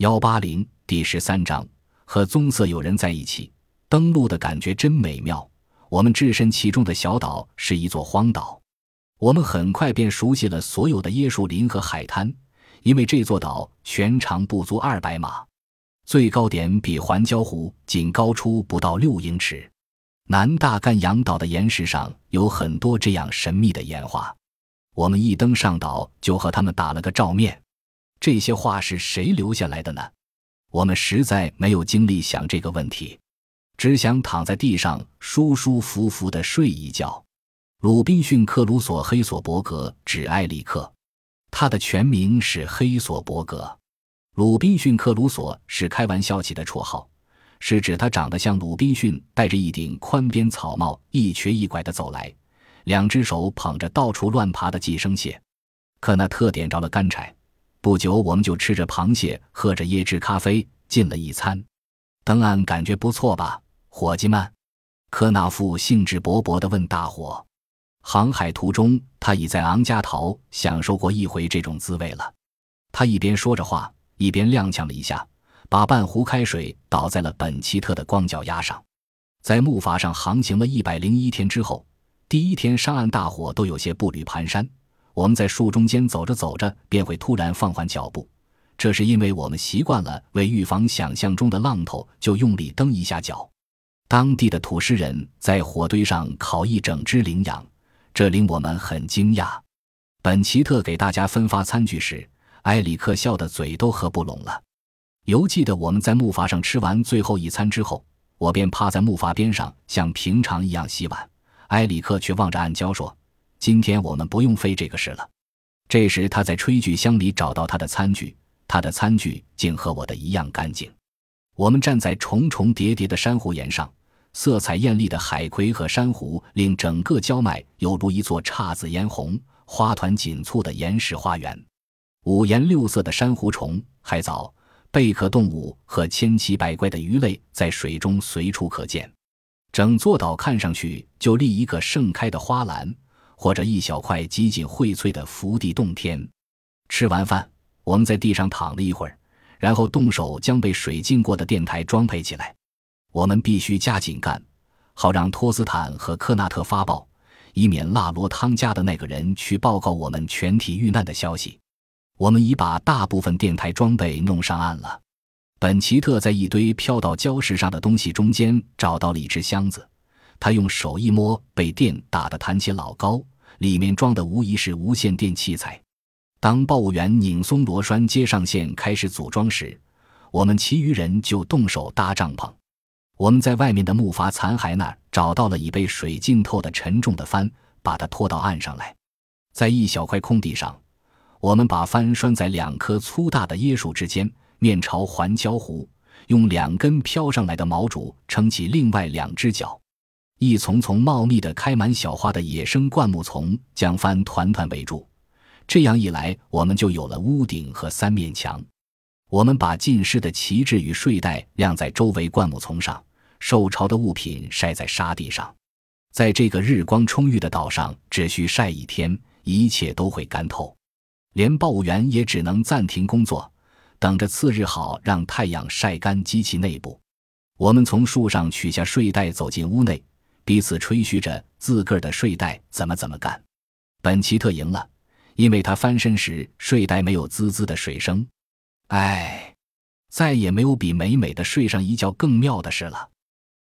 幺八零第十三章和棕色友人在一起登陆的感觉真美妙。我们置身其中的小岛是一座荒岛，我们很快便熟悉了所有的椰树林和海滩，因为这座岛全长不足二百码，最高点比环礁湖仅高出不到六英尺。南大干洋岛的岩石上有很多这样神秘的岩画，我们一登上岛就和他们打了个照面。这些画是谁留下来的呢？我们实在没有精力想这个问题，只想躺在地上舒舒服服的睡一觉。鲁滨逊·克鲁索·黑索伯格指艾里克，他的全名是黑索伯格。鲁滨逊·克鲁索是开玩笑起的绰号，是指他长得像鲁滨逊，戴着一顶宽边草帽，一瘸一拐的走来，两只手捧着到处乱爬的寄生蟹。可那特点着了干柴。不久，我们就吃着螃蟹，喝着椰汁咖啡，进了一餐。登岸感觉不错吧，伙计们？科纳夫兴致勃勃地问大伙。航海途中，他已在昂加陶享受过一回这种滋味了。他一边说着话，一边踉跄了一下，把半壶开水倒在了本奇特的光脚丫上。在木筏上航行了一百零一天之后，第一天上岸，大伙都有些步履蹒跚。我们在树中间走着走着，便会突然放缓脚步，这是因为我们习惯了为预防想象中的浪头，就用力蹬一下脚。当地的土诗人在火堆上烤一整只羚羊，这令我们很惊讶。本奇特给大家分发餐具时，埃里克笑得嘴都合不拢了。犹记得我们在木筏上吃完最后一餐之后，我便趴在木筏边上，像平常一样洗碗，埃里克却望着暗礁说。今天我们不用费这个事了。这时，他在炊具箱里找到他的餐具，他的餐具竟和我的一样干净。我们站在重重叠叠的珊瑚岩上，色彩艳丽的海葵和珊瑚令整个礁脉犹如一座姹紫嫣红、花团锦簇的岩石花园。五颜六色的珊瑚虫、海藻、贝壳动物和千奇百怪的鱼类在水中随处可见。整座岛看上去就立一个盛开的花篮。或者一小块极尽荟萃的福地洞天。吃完饭，我们在地上躺了一会儿，然后动手将被水浸过的电台装配起来。我们必须加紧干，好让托斯坦和科纳特发报，以免腊罗汤家的那个人去报告我们全体遇难的消息。我们已把大部分电台装备弄上岸了。本奇特在一堆飘到礁石上的东西中间找到了一只箱子。他用手一摸，被电打得弹起老高，里面装的无疑是无线电器材。当报务员拧松螺栓接上线开始组装时，我们其余人就动手搭帐篷。我们在外面的木筏残骸那儿找到了已被水浸透的沉重的帆，把它拖到岸上来。在一小块空地上，我们把帆拴在两棵粗大的椰树之间，面朝环礁湖，用两根飘上来的毛竹撑起另外两只脚。一丛丛茂密的、开满小花的野生灌木丛将帆团团围住，这样一来，我们就有了屋顶和三面墙。我们把浸湿的旗帜与睡袋晾在周围灌木丛上，受潮的物品晒在沙地上。在这个日光充裕的岛上，只需晒一天，一切都会干透。连报务员也只能暂停工作，等着次日好让太阳晒干机器内部。我们从树上取下睡袋，走进屋内。彼此吹嘘着自个儿的睡袋怎么怎么干。本奇特赢了，因为他翻身时睡袋没有滋滋的水声。哎，再也没有比美美的睡上一觉更妙的事了。